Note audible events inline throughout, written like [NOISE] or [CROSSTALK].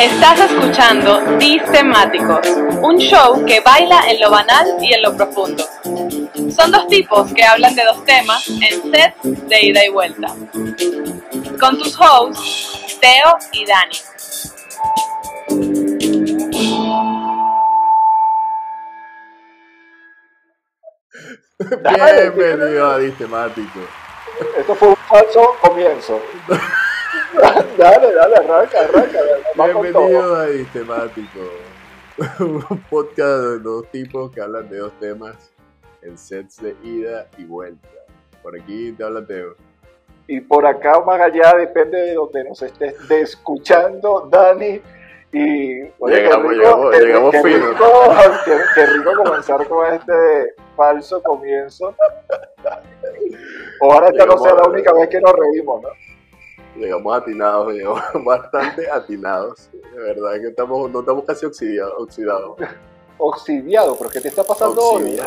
Estás escuchando Distemáticos, un show que baila en lo banal y en lo profundo. Son dos tipos que hablan de dos temas en sets de ida y vuelta. Con tus hosts, Teo y Dani. Bienvenido a Distemático. Esto fue un falso comienzo. [LAUGHS] [LAUGHS] dale, dale, arranca, arranca. Bienvenido a Distemático. [LAUGHS] Un podcast de dos tipos que hablan de dos temas en sets de ida y vuelta. Por aquí te habla Teo. Y por acá más allá depende de donde nos estés escuchando, Dani. Y llegamos, llegamos, qué, llegamos qué fino. rico, [LAUGHS] qué, qué rico comenzar con este falso comienzo. Ojalá esta no sea la única vez que nos reímos, ¿no? Llegamos atinados, llegamos [LAUGHS] bastante atinados. De verdad que estamos, no estamos casi oxidados. oxidados. Oxidiado, pero ¿qué te está pasando hoy?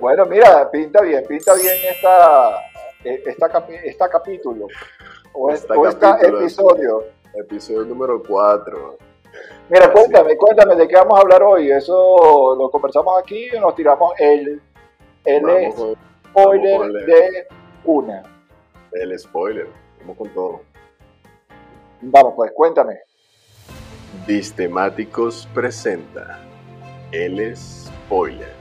Bueno, mira, pinta bien, pinta bien esta, eh, esta, capi- esta capítulo. O, es- Esta o este episodio. Episodio número 4. Mira, cuéntame, cuéntame de qué vamos a hablar hoy. Eso lo conversamos aquí y nos tiramos el, el spoiler de una. el spoiler. Vamos con todo. Vamos, pues, cuéntame. Distemáticos presenta el spoiler.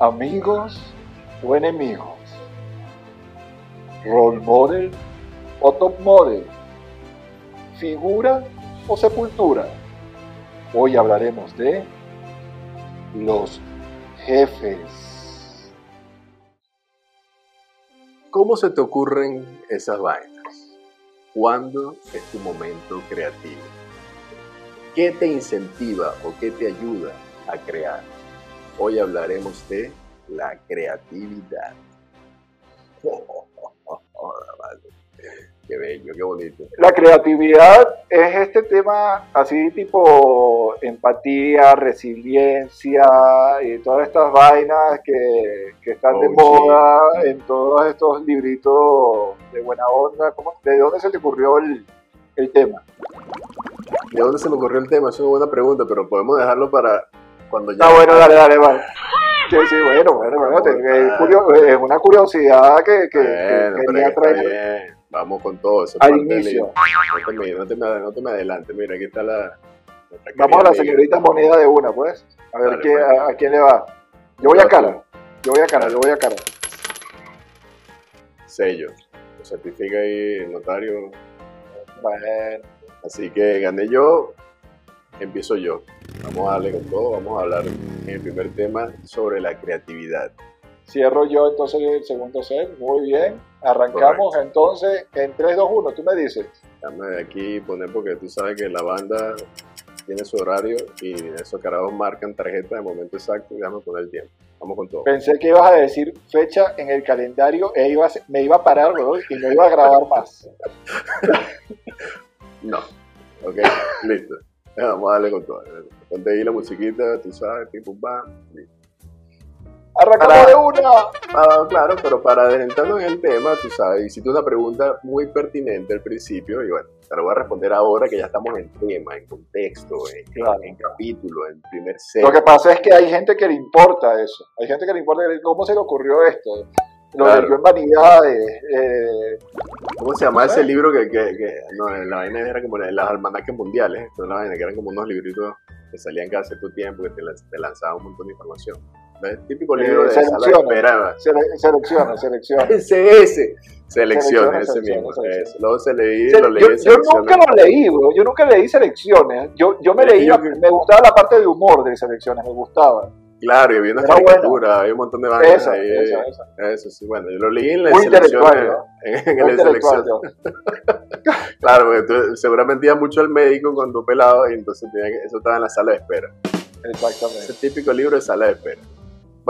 Amigos o enemigos. Role model o top model. Figura o sepultura. Hoy hablaremos de los jefes. ¿Cómo se te ocurren esas vainas? ¿Cuándo es tu momento creativo? ¿Qué te incentiva o qué te ayuda a crear? Hoy hablaremos de la creatividad. Vale. Qué bello, qué bonito. La creatividad es este tema así tipo empatía, resiliencia y todas estas vainas que, que están de Oh, moda en todos estos libritos de buena onda. ¿Cómo- ¿De dónde se te ocurrió el, el tema? ¿De dónde se me ocurrió el tema? Es una buena pregunta, pero podemos dejarlo para cuando ya. Ah, bueno, dale, dale, vale. Sí, sí, bueno, bueno, bueno, es, una curiosidad que, que- que Bueno, quería traer. Vamos con todo. eso es Al inicio. No te, me, no, te me, no te me adelante. Mira, aquí está la. Vamos a la amiga. señorita moneda de una, pues. A ver Dale, qué, pues. a, a quién le va. Yo voy a cara. Yo voy a cara, yo voy a cara. Sello. Lo certifica ahí el notario. Bueno, Así que gané yo. Empiezo yo. Vamos a darle con todo. Vamos a hablar en el primer tema sobre la creatividad. Cierro yo entonces el segundo set. Muy bien. Arrancamos entonces en 3, 2, 1. Tú me dices. Dame de aquí poner porque tú sabes que la banda tiene su horario y esos carajos marcan tarjeta de momento exacto y déjame poner el tiempo. Vamos con todo. Pensé que ibas a decir fecha en el calendario e iba a ser- me iba a parar, weón, y no iba a grabar más. [LAUGHS] No. Ok, listo. Vamos a darle con todo. Ponte ahí la musiquita, tú sabes, tipo, bam. listo. Arrancamos Para- de una. Claro, pero para adelantarnos en el tema, tú sabes, hiciste una pregunta muy pertinente al principio y bueno, te la voy a responder ahora que ya estamos en tema, en contexto, en, Claro. en capítulo, en primer set. Lo que pasa es que hay gente que le importa eso. Hay gente que le importa cómo se le ocurrió esto. Lo Claro. leyó en vanidades. eh, ¿Cómo se llama ese libro que, que, que- no, la vaina era como las almanaques mundiales, esto es la vaina que eran como unos libritos que salían cada cierto tiempo que te, te lanzaban un montón de información. Típico Eh, libro de selecciona. sele- selecciona, selecciona. [LAUGHS] Ese, ese. Selecciones, ese mismo. Luego se leí, Se- lo leí yo, nunca lo leí, bro. yo nunca leí selecciones. Yo, yo me leí, yo- me gustaba la parte de humor de selecciones, me gustaba. Claro, y había una caricatura, había un montón de vainas Esa, ahí. esa, esa. Eso sí, bueno, yo lo leí en la Muy selección. En, en Muy la selección. [LAUGHS] Claro, porque tú seguramente ibas mucho al médico cuando pelado y entonces tenía que, eso estaba en la sala de espera. Exactamente. Ese típico libro de sala de espera.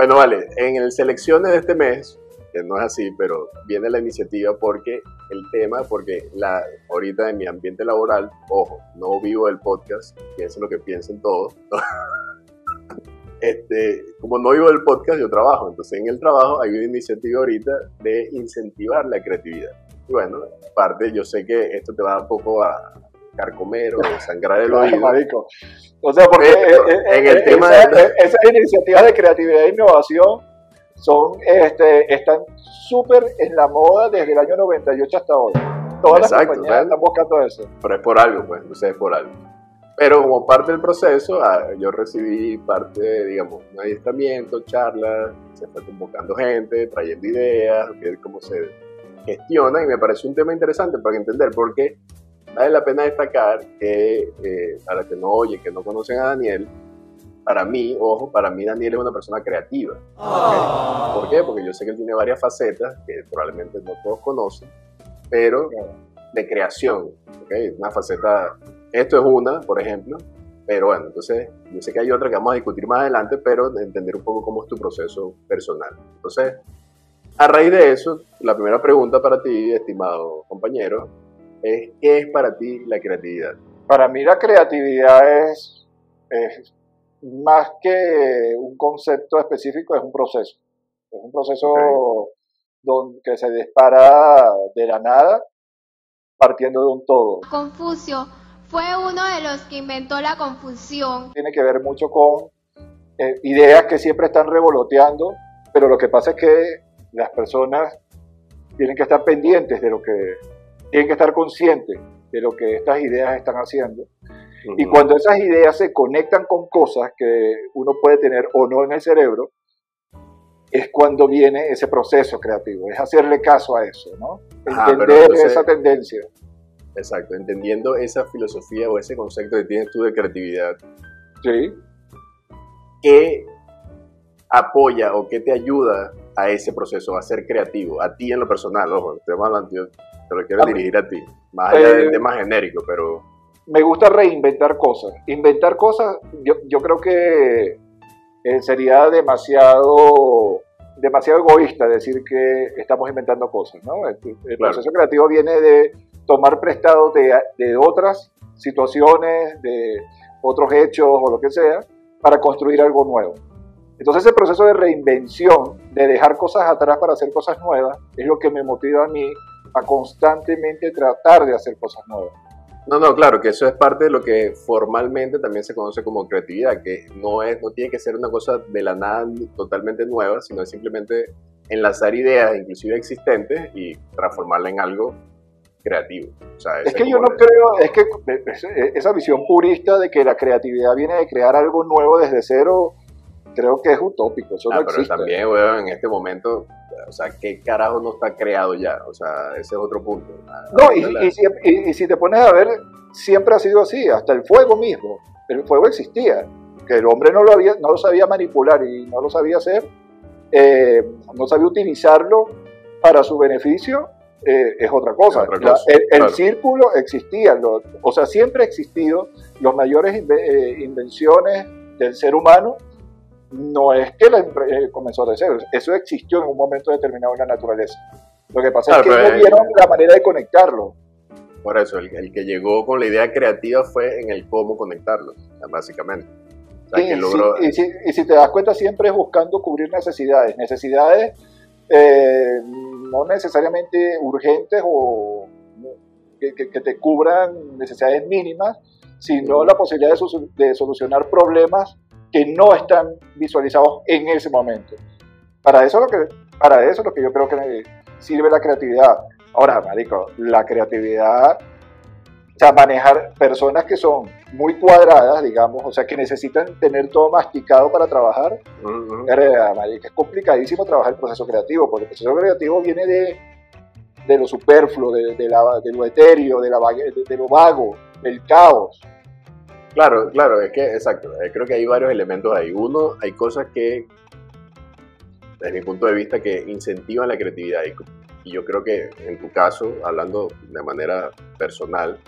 Bueno, vale, en el selecciones de este mes, que no es así, pero viene la iniciativa porque el tema, porque la, ahorita en mi ambiente laboral, ojo, no vivo el podcast, piensen lo que piensen todos. [LAUGHS] Este, como no vivo del podcast, yo trabajo. Entonces, en el trabajo hay una iniciativa ahorita de incentivar la creatividad. bueno, parte, yo sé que esto te va un poco a carcomer o sangrar el [LAUGHS] oído. Marico. O sea, porque en el tema esas iniciativas de creatividad e innovación son, este, están súper en la moda desde el año 98 hasta ahora. Todas las compañías están buscando eso. Pero es por algo, pues, no sé, es por algo. Pero como parte del proceso, ah, yo recibí parte, digamos, un adiestramiento, charlas, se fue convocando gente, trayendo ideas, ver cómo se gestiona y me pareció un tema interesante para entender porque vale la pena destacar que eh, a la que no oye, que no conocen a Daniel, para mí, ojo, para mí Daniel es una persona creativa. ¿Por qué? Porque yo sé que él tiene varias facetas que probablemente no todos conocen, pero de creación. Una faceta, esto es una, por ejemplo, pero bueno, entonces yo sé que hay otra que vamos a discutir más adelante, pero de entender un poco cómo es tu proceso personal. Entonces, a raíz de eso, la primera pregunta para ti, estimado compañero, es ¿qué es para ti la creatividad? Para mí la creatividad es, es más que un concepto específico, es un proceso. Es un proceso donde, que se dispara de la nada, partiendo de un todo. Confucio fue uno de los que inventó la confusión. Tiene que ver mucho con eh, ideas que siempre están revoloteando, pero lo que pasa es que las personas tienen que estar pendientes de lo que, tienen que estar conscientes de lo que estas ideas están haciendo. Y cuando esas ideas se conectan con cosas que uno puede tener o no en el cerebro, es cuando viene ese proceso creativo, es hacerle caso a eso, ¿no? Entender esa tendencia. Exacto, entendiendo esa filosofía o ese concepto que tienes tú de creatividad. Sí. ¿Qué apoya o qué te ayuda a ese proceso, a ser creativo? A ti en lo personal, ojo, te, te lo quiero dirigir a ti, más allá del eh, tema genérico, pero... Me gusta reinventar cosas. Inventar cosas, yo, yo creo que eh, sería demasiado demasiado egoísta decir que estamos inventando cosas, ¿no? El, proceso creativo viene de tomar prestado de, de, otras situaciones, de otros hechos o lo que sea, para construir algo nuevo. Entonces ese proceso de reinvención, de dejar cosas atrás para hacer cosas nuevas, es lo que me motiva a mí a constantemente tratar de hacer cosas nuevas. No, no, claro, que eso es parte de lo que formalmente también se conoce como creatividad, que no, es, no tiene que ser una cosa de la nada totalmente nueva, sino es simplemente enlazar ideas, inclusive existentes, y transformarla en algo creativo. es que yo no creo, es que esa visión purista de que la creatividad viene de crear algo nuevo desde cero, creo que es utópico, eso ah, no pero también, weón, en este momento, o sea, ¿qué carajo no está creado ya? O sea, ese es otro punto. No, y, si, te pones a ver, siempre ha sido así, hasta el fuego mismo. El fuego existía, que el hombre no lo, había, no lo sabía manipular y no lo sabía hacer, eh, no sabía utilizarlo para su beneficio, eh, es otra cosa. el, círculo existía, o sea, siempre ha existido las mayores eh, invenciones del ser humano no es que la, eh, comenzó de cero, eso existió en un momento determinado en la naturaleza. Lo que pasa es que no vieron la manera de conectarlo. Por eso, el, que llegó con la idea creativa fue en el cómo conectarlo, básicamente. y, si, te das cuenta, siempre es buscando cubrir necesidades. Necesidades eh, no necesariamente urgentes o que, te cubran necesidades mínimas, sino la posibilidad de, de solucionar problemas que no están visualizados en ese momento. Para eso, lo que, para eso es lo que yo creo que sirve la creatividad. Ahora, marico, la creatividad, o sea, manejar personas que son muy cuadradas, digamos, o sea, que necesitan tener todo masticado para trabajar, es complicadísimo trabajar el proceso creativo, porque el proceso creativo viene de, de lo superfluo, de, de, la, de lo etéreo, de, la, de lo vago, del caos. Claro, claro, es que, exacto, eh, creo que hay varios elementos ahí. Uno, hay cosas que, desde mi punto de vista, que incentivan la creatividad. Y yo creo que en tu caso, hablando de manera personal,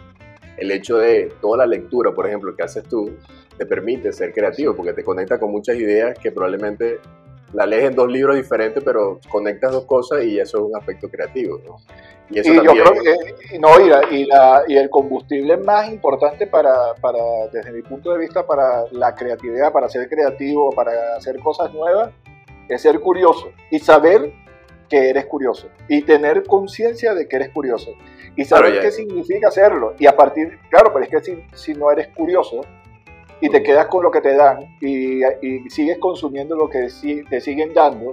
el hecho de toda la lectura, por ejemplo, que haces tú, te permite ser creativo porque te conecta con muchas ideas que probablemente la lees en dos libros diferentes, pero conectas dos cosas y eso es un aspecto creativo. ¿no? Y, eso yo creo que, no, y, y, el combustible más importante para, para, desde mi punto de vista, para la creatividad, para ser creativo, para hacer cosas nuevas, es ser curioso y saber que eres curioso y tener conciencia de que eres curioso y saber qué significa hacerlo. Y a partir, claro, pero es que si, si no eres curioso y te quedas con lo que te dan y, y sigues consumiendo lo que te siguen dando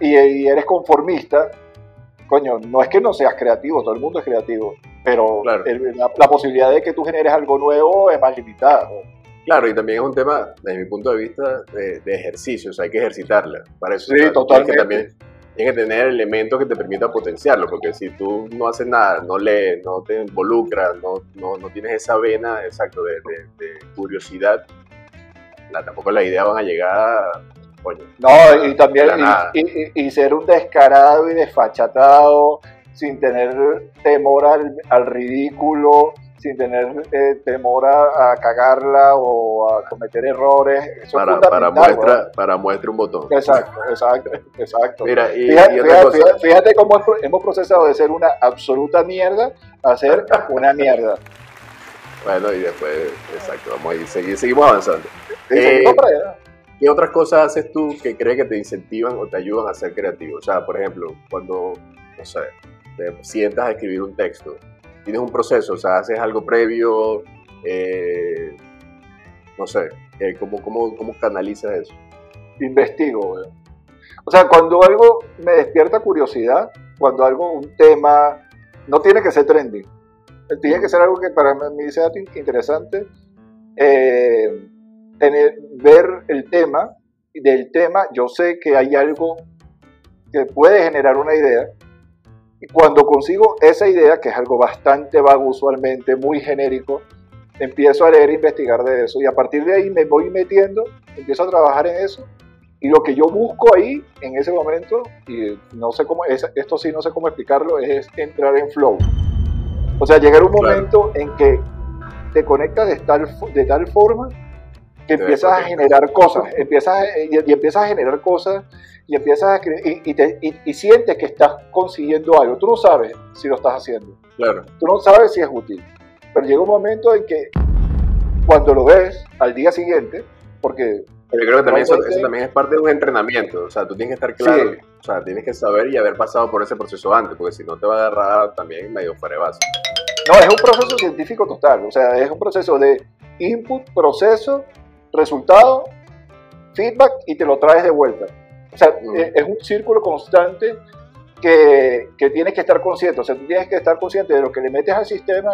y, eres conformista, coño, no es que no seas creativo, todo el mundo es creativo, pero la, posibilidad de que tú generes algo nuevo es más limitada. Claro, y también es un tema, desde mi punto de vista, de, ejercicio, o sea, hay que ejercitarla. Para eso sí, totalmente. Que también tienes que tener elementos que te permitan potenciarlo, porque si tú no haces nada, no lees, no te involucras, no, no, no tienes esa vena, exacto, de, curiosidad, la, tampoco las ideas van a llegar Coño, no, y también y, y, ser un descarado y desfachatado, sin tener temor al, al ridículo, sin tener eh, temor a, cagarla o a cometer errores. para, para, muestra, para muestra un botón. Exacto, exacto, exacto. Mira, y, fíjate, cómo hemos procesado de ser una absoluta mierda a ser una mierda. Bueno, y después, exacto, vamos a ir, seguimos avanzando. Eh, ¿Qué otras cosas haces tú que crees que te incentivan o te ayudan a ser creativo? O sea, por ejemplo, cuando, no sé, te sientas a escribir un texto, tienes un proceso, o sea, haces algo previo, eh, no sé, eh, ¿cómo, cómo, cómo, canalizas eso? Investigo, O sea, cuando algo me despierta curiosidad, cuando algo, un tema, no tiene que ser trending, tiene que ser algo que para mí sea interesante, eh, ver el tema, y del tema yo sé que hay algo que puede generar una idea, y cuando consigo esa idea, que es algo bastante vago usualmente, muy genérico, empiezo a leer e investigar de eso. Y a partir de ahí me voy metiendo, empiezo a trabajar en eso. Y lo que yo busco ahí, en ese momento, y no sé cómo, esto sí no sé cómo explicarlo, es entrar en flow. O sea, llegar un momento en que te conectas de tal, de tal forma que empiezas a generar cosas, empiezas y, y empiezas a generar cosas y empiezas a escribir y, sientes que estás consiguiendo algo. Tú no sabes si lo estás haciendo. Claro. Tú no sabes si es útil. Pero llega un momento en que cuando lo ves al día siguiente, porque... Pero yo creo que también eso, también es parte de un entrenamiento. O sea, tú tienes que estar claro. O sea, tienes que saber y haber pasado por ese proceso antes, porque si no te va a agarrar también medio fuera de base. No, es un proceso científico total. O sea, es un proceso de input, proceso, resultado, feedback y te lo traes de vuelta. O sea, es un círculo constante que, que, tienes que estar consciente. O sea, tú tienes que estar consciente de lo que le metes al sistema,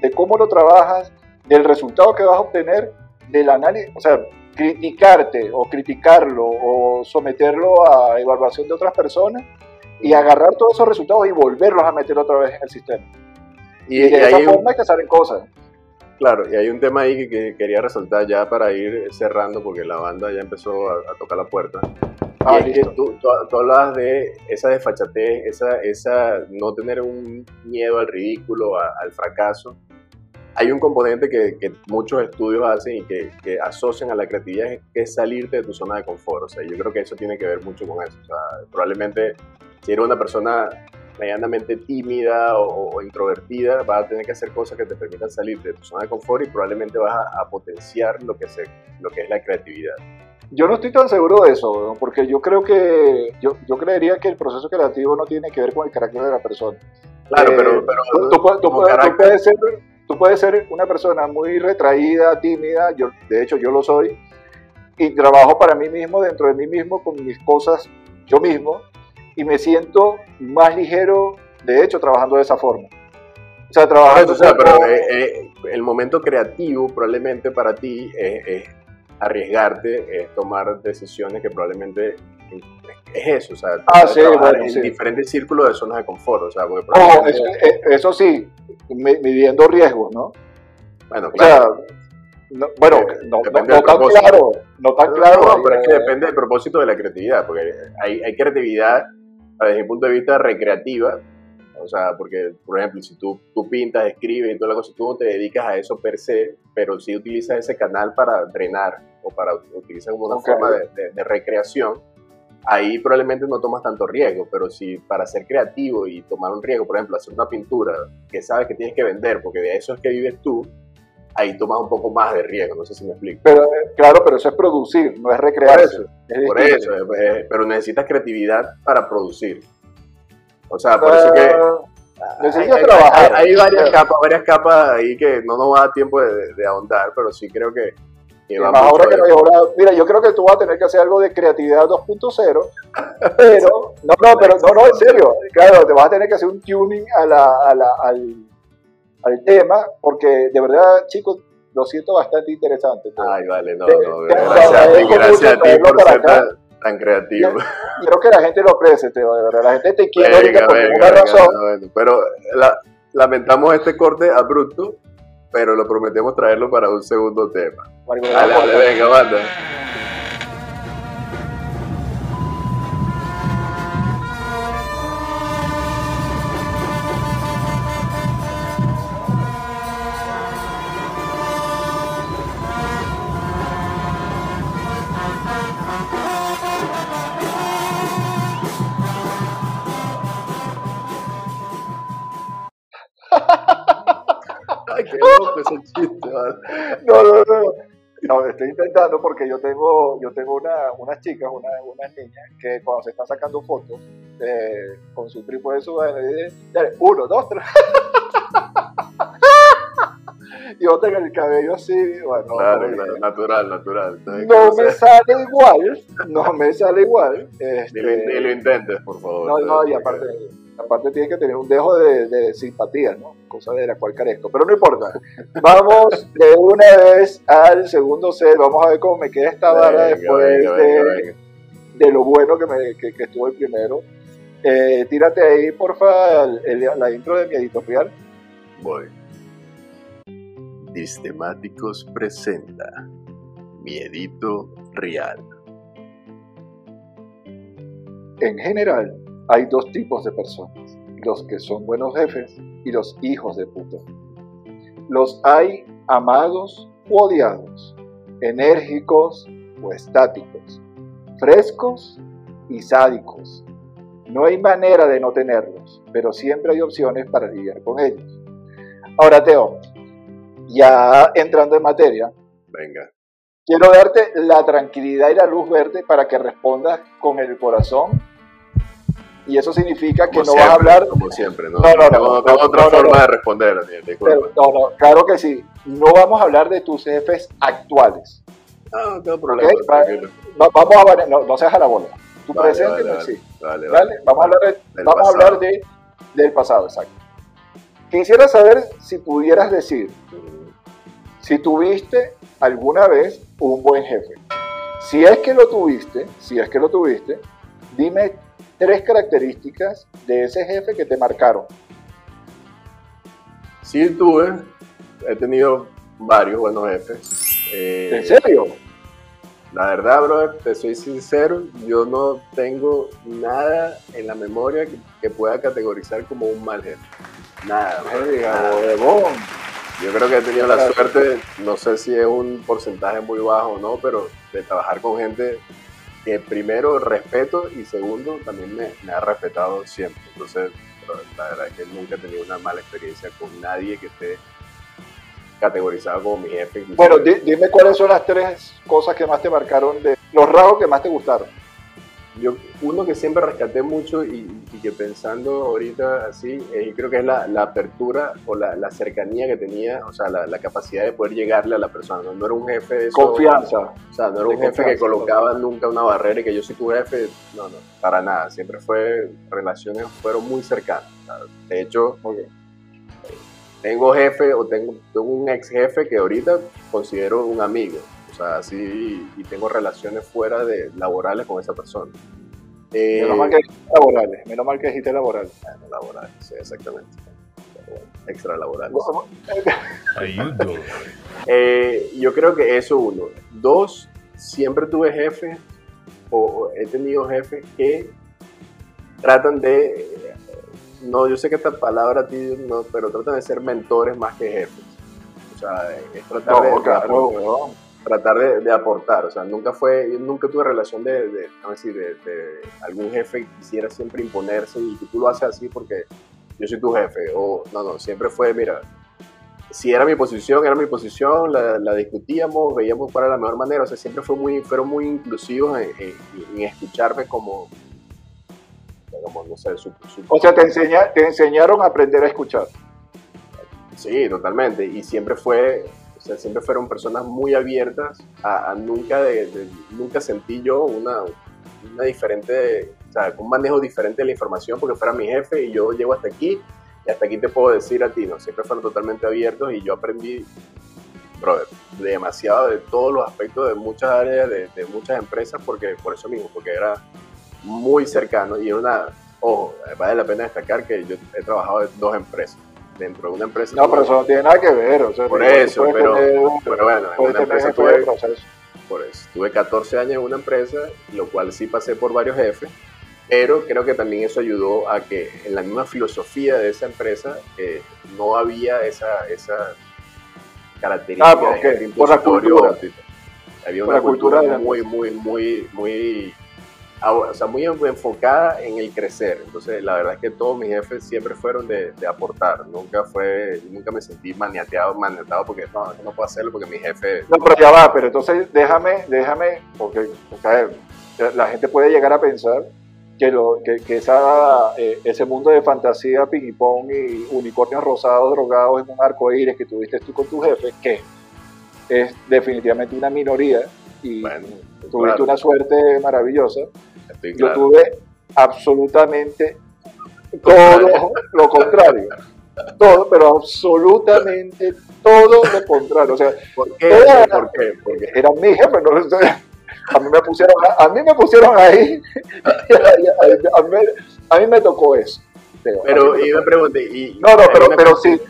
de cómo lo trabajas, del resultado que vas a obtener, del análisis, o sea, criticarte o criticarlo o someterlo a evaluación de otras personas y agarrar todos esos resultados y volverlos a meter otra vez en el sistema. Y, de esa forma es que salen cosas. Claro, y hay un tema ahí que, quería resaltar ya para ir cerrando, porque la banda ya empezó a, tocar la puerta. Ah, y es que tú, tú, hablabas de esa desfachatez, esa, esa no tener un miedo al ridículo, al fracaso. Hay un componente que, que muchos estudios hacen y que, que, asocian a la creatividad, que es salirte de tu zona de confort. O sea, yo creo que eso tiene que ver mucho con eso. O sea, probablemente si eres una persona medianamente tímida o, introvertida, vas a tener que hacer cosas que te permitan salir de tu zona de confort y probablemente vas a, potenciar lo que, se, lo que es la creatividad. Yo no estoy tan seguro de eso, porque yo creo que, yo, yo creería que el proceso creativo no tiene que ver con el carácter de la persona. Claro, pero, eh, pero tú, puedes, ser, tú puedes ser una persona muy retraída, tímida, yo, de hecho yo lo soy, y trabajo para mí mismo, dentro de mí mismo, con mis cosas yo mismo, y me siento más ligero, de hecho, trabajando de esa forma. O sea, trabajando... O sea, pero eh, eh, el momento creativo probablemente para ti es, arriesgarte, es tomar decisiones que probablemente es eso, o sea, ah, sí, en diferentes círculos de zonas de confort, o sea, porque, eh, eso, sí, midiendo riesgos, ¿no? Bueno, claro. No, bueno, no, tan claro, no tan claro. pero es que depende del propósito de la creatividad, porque hay, hay creatividad desde mi punto de vista recreativa, o sea, porque, por ejemplo, si tú, tú pintas, escribes y toda la cosa, tú no te dedicas a eso per se, pero sí utilizas ese canal para drenar o para utilizar como una forma de, de, recreación, ahí probablemente no tomas tanto riesgo, pero si para ser creativo y tomar un riesgo, por ejemplo, hacer una pintura que sabes que tienes que vender, porque de eso es que vives tú, ahí tomas un poco más de riesgo, no sé si me explico. Pero, eh, claro, pero eso es producir, no es recrear. Por eso, por eso pero necesitas creatividad para producir. O sea, por eso que... Ah, necesitas trabajar. Hay, varias capas, varias capas ahí que no nos va a dar tiempo de, ahondar, pero sí creo que, ahora que mira, yo creo que tú vas a tener que hacer algo de creatividad 2.0, [LAUGHS] pero, no, no, pero, no, no, en serio, claro, te vas a tener que hacer un tuning a la, a la, al, al tema, porque de verdad, chicos, lo siento bastante interesante. Ay, vale, no, no, gracias, gracias a ti por ser tan, creativo. Quiero que la gente lo aprecie, de verdad, la gente te quiere por ninguna razón. pero lamentamos este corte abrupto, pero lo prometemos traerlo para un segundo tema. Vale, vale, venga, manda. No, no, no. No, estoy intentando porque yo tengo, yo tengo una, unas chicas, una, unas niñas que cuando se están sacando fotos eh, con su tripo de su dale, uno, dos, tres. [LAUGHS] y yo tengo el cabello así, bueno. natural, natural. No me sale igual, no me sale igual. Este, y, lo, intentes, por favor. No, no, y aparte aparte tiene que tener un dejo de, simpatía, ¿no? Cosa de la cual carezco, pero no importa. Vamos de una vez al segundo set, vamos a ver cómo me queda esta vara después de, lo bueno que, me, que, estuvo el primero. Eh, tírate ahí, porfa, la intro de mi editorial. Voy. Distemáticos presenta Miedito Real. En general, hay dos tipos de personas, los que son buenos jefes y los hijos de puta. Los hay amados o odiados, enérgicos o estáticos, frescos y sádicos. No hay manera de no tenerlos, pero siempre hay opciones para lidiar con ellos. Ahora, Teo, ya entrando en materia, venga. Quiero darte la tranquilidad y la luz verde para que respondas con el corazón y eso significa que no vas a hablar. Como siempre, no. No, no, no. Tengo, otra forma de responder, no, no, claro que sí. No vamos a hablar de tus jefes actuales. No, no tengo problema. vamos a ver, no, seas a la bola. Tu presente no existe. Vale, vale, Vamos a hablar, de, vamos a hablar de, del pasado, exacto. Quisiera saber si pudieras decir si tuviste alguna vez un buen jefe. Si es que lo tuviste, si es que lo tuviste, dime tres características de ese jefe que te marcaron. Sí, tuve. He tenido varios buenos jefes. Eh, ¿En serio? La verdad, bro, te soy sincero, yo no tengo nada en la memoria que, pueda categorizar como un mal jefe. Nada. Yo creo que he tenido la suerte, no sé si es un porcentaje muy bajo o no, pero de trabajar con gente que primero respeto y segundo también me, ha respetado siempre. Entonces, la verdad es que nunca he tenido una mala experiencia con nadie que esté categorizado como mi jefe. Bueno, dime cuáles son las tres cosas que más te marcaron, de los rasgos que más te gustaron. Yo, uno que siempre rescaté mucho y, que pensando ahorita así, eh, creo que es la, apertura o la, cercanía que tenía, o sea, la, capacidad de poder llegarle a la persona. No, era un jefe de Confianza. O sea, no era un jefe que colocaba nunca una barrera y que yo soy tu jefe. No, no, para nada. Siempre fue, relaciones fueron muy cercanas. de hecho, tengo jefe o tengo, tengo un ex jefe que ahorita considero un amigo sea, así y tengo relaciones fuera de laborales con esa persona. Eh, menos mal que dijiste laborales, menos mal que dijiste laborales. laborales, sí, exactamente. Extra laborales. [LAUGHS] eh, yo creo que eso uno. Dos, siempre tuve jefes o he tenido jefes que tratan de, no, yo sé que esta palabra a ti no, pero tratan de ser mentores más que jefes. O sea, es tratar de, claro, tratar de, aportar, o sea, nunca fue, nunca tuve relación de, de, decir, de, algún jefe que quisiera siempre imponerse y que tú lo haces así porque yo soy tu jefe, o no, no, siempre fue, mira, si era mi posición, era mi posición, la, discutíamos, veíamos cuál era la mejor manera, o sea, siempre fue muy, fueron muy inclusivos en, escucharme como, como, no sé, su, O sea, te, enseña, te enseñaron a aprender a escuchar. Sí, totalmente. Y siempre fue, o sea, siempre fueron personas muy abiertas a, nunca, de, nunca sentí yo una, una diferente, o sea, un manejo diferente de la información porque fuera mi jefe y yo llego hasta aquí y hasta aquí te puedo decir a ti, ¿no? Siempre fueron totalmente abiertos y yo aprendí, brother, demasiado de todos los aspectos de muchas áreas, de, de muchas empresas, porque por eso mismo, porque era muy cercano y una, ojo, vale la pena destacar que yo he trabajado en dos empresas. Dentro de una empresa. No, pero eso no tiene nada que ver. O sea, por eso, pero, pero, bueno, en una empresa tuve, por eso, tuve 14 años en una empresa, lo cual sí pasé por varios jefes, pero creo que también eso ayudó a que en la misma filosofía de esa empresa eh, no había esa, esa característica ah, de por la cultura. Había una cultura, cultura muy, muy, muy, muy o sea, muy enfocada en el crecer. Entonces, la verdad es que todos mis jefes siempre fueron de, aportar. Nunca fue, nunca me sentí maniateado, maniateado porque no, no puedo hacerlo porque mi jefe... No, pero ya va, pero entonces déjame, déjame, porque, la gente puede llegar a pensar que, lo, que, que esa, eh, ese mundo de fantasía, ping pong y unicornios rosados drogados en un arco iris que tuviste tú con tu jefe, que es definitivamente una minoría y tuviste una suerte maravillosa yo tuve absolutamente todo lo contrario. Todo, pero absolutamente todo lo contrario. O sea, ¿por qué? ¿Por qué? Porque eran mis jefes, ¿no? a mí me pusieron, a, mí me pusieron ahí, [LAUGHS] a, mí, me tocó eso. Pero, y me pregunté, y, no, no, pero, pero sí,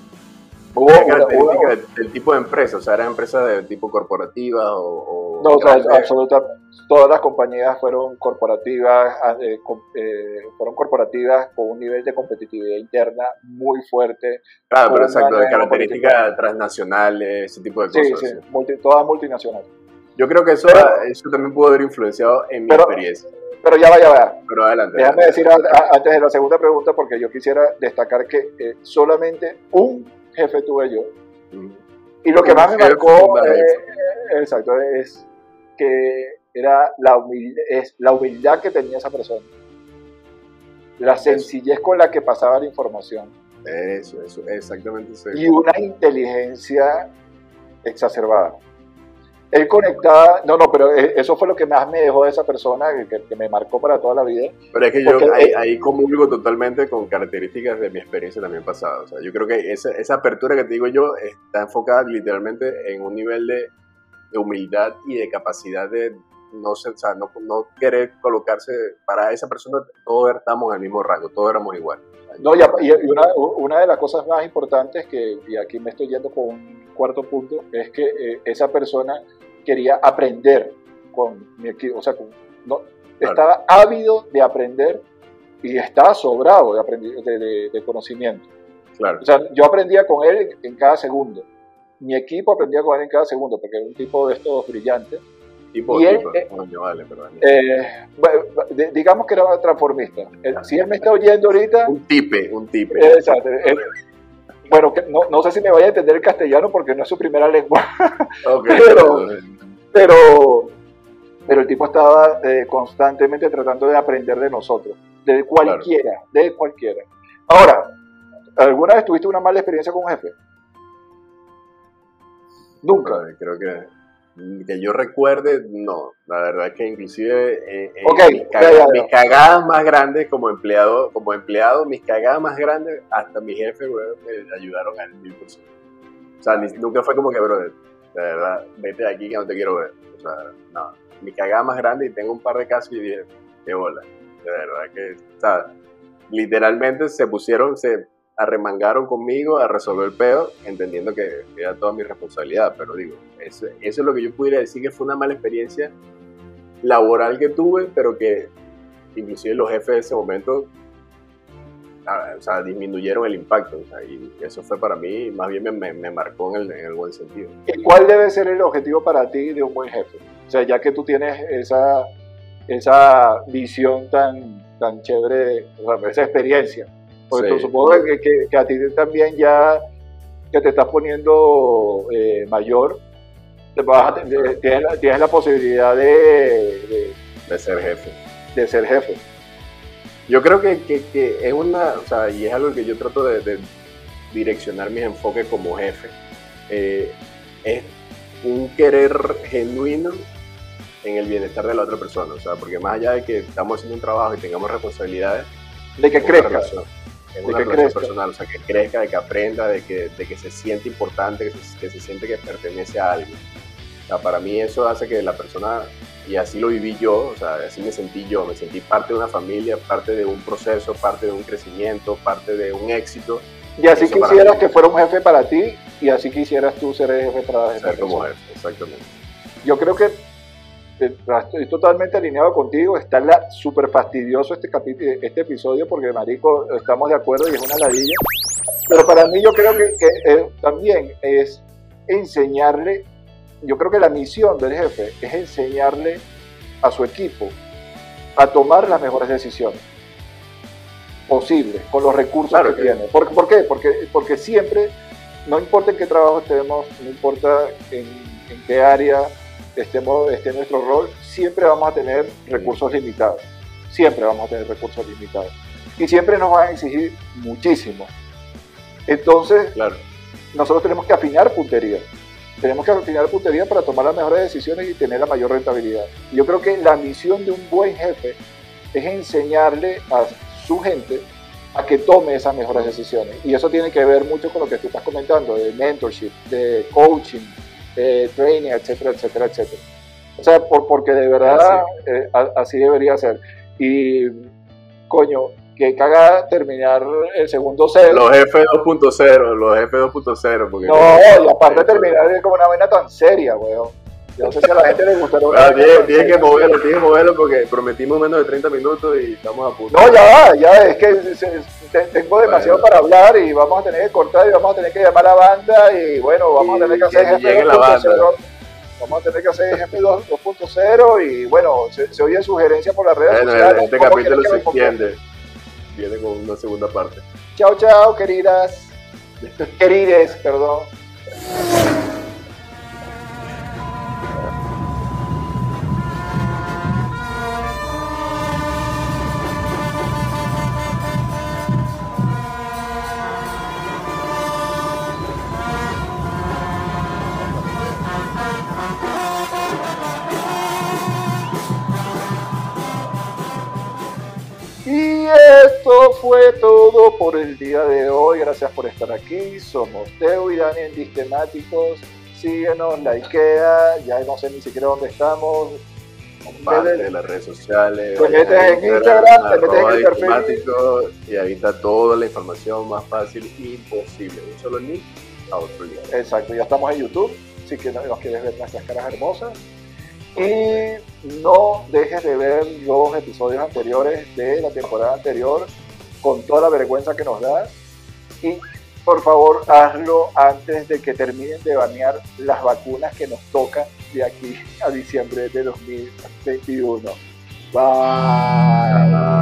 Hubo una, del, tipo de empresa, o sea, eran empresas de tipo corporativa o... no, o sea, absolutamente, todas las compañías fueron corporativas, ah, eh, eh, fueron corporativas con un nivel de competitividad interna muy fuerte. Claro, pero exacto, de características transnacionales, ese tipo de cosas. Sí, sí, todas multinacionales. Yo creo que eso, eso también pudo haber influenciado en mi experiencia. Pero ya va, ya va. Pero adelante. Déjame decir antes de la segunda pregunta, porque yo quisiera destacar que eh, solamente un jefe tuve yo. Y lo que más me marcó exacto, es que era la humildad, es la humildad que tenía esa persona. La sencillez con la que pasaba la información. Eso, eso, exactamente eso. Y una inteligencia exacerbada él conectaba, no, no, pero e, eso fue lo que más me dejó de esa persona, que, me marcó para toda la vida. Pero es que yo ahí, ahí, comulgo totalmente con características de mi experiencia también pasada. O sea, yo creo que esa, esa apertura que te digo yo está enfocada literalmente en un nivel de, de humildad y de capacidad de no, o sea, no, no, querer colocarse para esa persona, todos estamos en el mismo rango, todos éramos iguales. No, y, y una, una, de las cosas más importantes que, y aquí me estoy yendo con un cuarto punto, es que eh, esa persona quería aprender con mi equipo, o sea, no, estaba ávido de aprender y estaba sobrado de, de, conocimiento. Claro. O sea, yo aprendía con él en cada segundo. Mi equipo aprendía con él en cada segundo, porque era un tipo de estos brillantes. Tipo, y él, eh, vale, eh, digamos que era transformista. si él me está oyendo ahorita... Un tipe, un tipe. Exacto. Bueno, no, no, sé si me vaya a entender el castellano porque no es su primera lengua. [LAUGHS] [LAUGHS] pero, pero, pero, el tipo estaba eh, constantemente tratando de aprender de nosotros, de cualquiera, de cualquiera. Ahora, ¿alguna vez tuviste una mala experiencia con un jefe? Nunca. Creo que que yo recuerde, no. La verdad es que inclusive eh, eh, mis, cagadas, más grandes como empleado, como empleado, mis cagadas más grandes, hasta mi jefe, me ayudaron al mil por ciento. O sea, nunca fue como que, bro, de verdad, vete de aquí que no te quiero ver. O sea, no. Mi cagada más grande y tengo un par de casos y dije, qué bola. De verdad que, o sea, literalmente se pusieron, se arremangaron conmigo a resolver el pedo, entendiendo que era toda mi responsabilidad. Pero digo, eso, es lo que yo pudiera decir que fue una mala experiencia laboral que tuve, pero que inclusive los jefes de ese momento o sea, disminuyeron el impacto. y eso fue para mí, más bien me, me marcó en el, en el, buen sentido. ¿Y cuál debe ser el objetivo para ti de un buen jefe? O sea, ya que tú tienes esa, esa visión tan, tan chévere, esa experiencia. Porque supongo que, que, a ti también ya que te estás poniendo eh, mayor, tienes, la, posibilidad de, de, ser jefe. De ser jefe. Yo creo que, es una, o sea, y es algo que yo trato de, direccionar mis enfoques como jefe. Eh, es un querer genuino en el bienestar de la otra persona. O sea, porque más allá de que estamos haciendo un trabajo y tengamos responsabilidades, de que crezca. Es una relación personal, o sea, que crezca, de que aprenda, de que, de que se siente importante, que se, que se siente que pertenece a alguien. O sea, para mí eso hace que la persona, y así lo viví yo, o sea, así me sentí yo, me sentí parte de una familia, parte de un proceso, parte de un crecimiento, parte de un éxito. Y así quisieras que fuera un jefe para ti, y así quisieras tú ser el jefe para Ser como jefe, exactamente. Yo creo que estoy totalmente alineado contigo. Está la, súper fastidioso este, capítulo, este episodio porque, marico, estamos de acuerdo y es una ladilla. Pero para mí yo creo que, eh, también es enseñarle, yo creo que la misión del jefe es enseñarle a su equipo a tomar las mejores decisiones posibles con los recursos que, tiene. ¿Por, ¿Por, qué? Porque, porque siempre, no importa en qué trabajo estemos, no importa en, en qué área estemos, esté nuestro rol, siempre vamos a tener recursos limitados. Siempre vamos a tener recursos limitados. Y siempre nos van a exigir muchísimo. Entonces, claro. nosotros tenemos que afinar puntería. Tenemos que afinar puntería para tomar las mejores decisiones y tener la mayor rentabilidad. Yo creo que la misión de un buen jefe es enseñarle a su gente a que tome esas mejores decisiones. Y eso tiene que ver mucho con lo que tú estás comentando, de mentorship, de coaching, training, etcétera, etcétera, etcétera. O sea, por, porque de verdad eh, así debería ser. Y, coño, que caga terminar el segundo cero. Los F2.0, los F2.0. No, y aparte de terminar como una vaina tan seria, weón. Yo no sé si a la gente le gustaría. Ah, tiene, que moverlo, tiene que moverlo porque prometimos menos de 30 minutos y estamos a punto. No, ya va, ya es que tengo demasiado para hablar y vamos a tener que cortar y vamos a tener que llamar a la banda y bueno, vamos a tener que hacer GP 2.0. Vamos a tener que hacer GP 2.0 y bueno, se, se oye sugerencias por las redes bueno, sociales. Este capítulo se extiende. Viene con una segunda parte. Chao, chao, queridas. Querides, [LAUGHS] perdón. Esto fue todo por el día de hoy. Gracias por estar aquí. Somos Teo y Dani en Distemáticos. Síguenos, likea. Ya no sé ni siquiera dónde estamos. Comparte en las redes sociales. Te metes en Instagram, te metes en perfil. Y ahí está toda la información más fácil imposible. Un solo link a otro link. Exacto, ya estamos en YouTube. Si que nos quieres ver nuestras caras hermosas. Y no dejes de ver los episodios anteriores de la temporada anterior con toda la vergüenza que nos da. Y por favor, hazlo antes de que terminen de banear las vacunas que nos tocan de aquí a diciembre de 2021. Bye.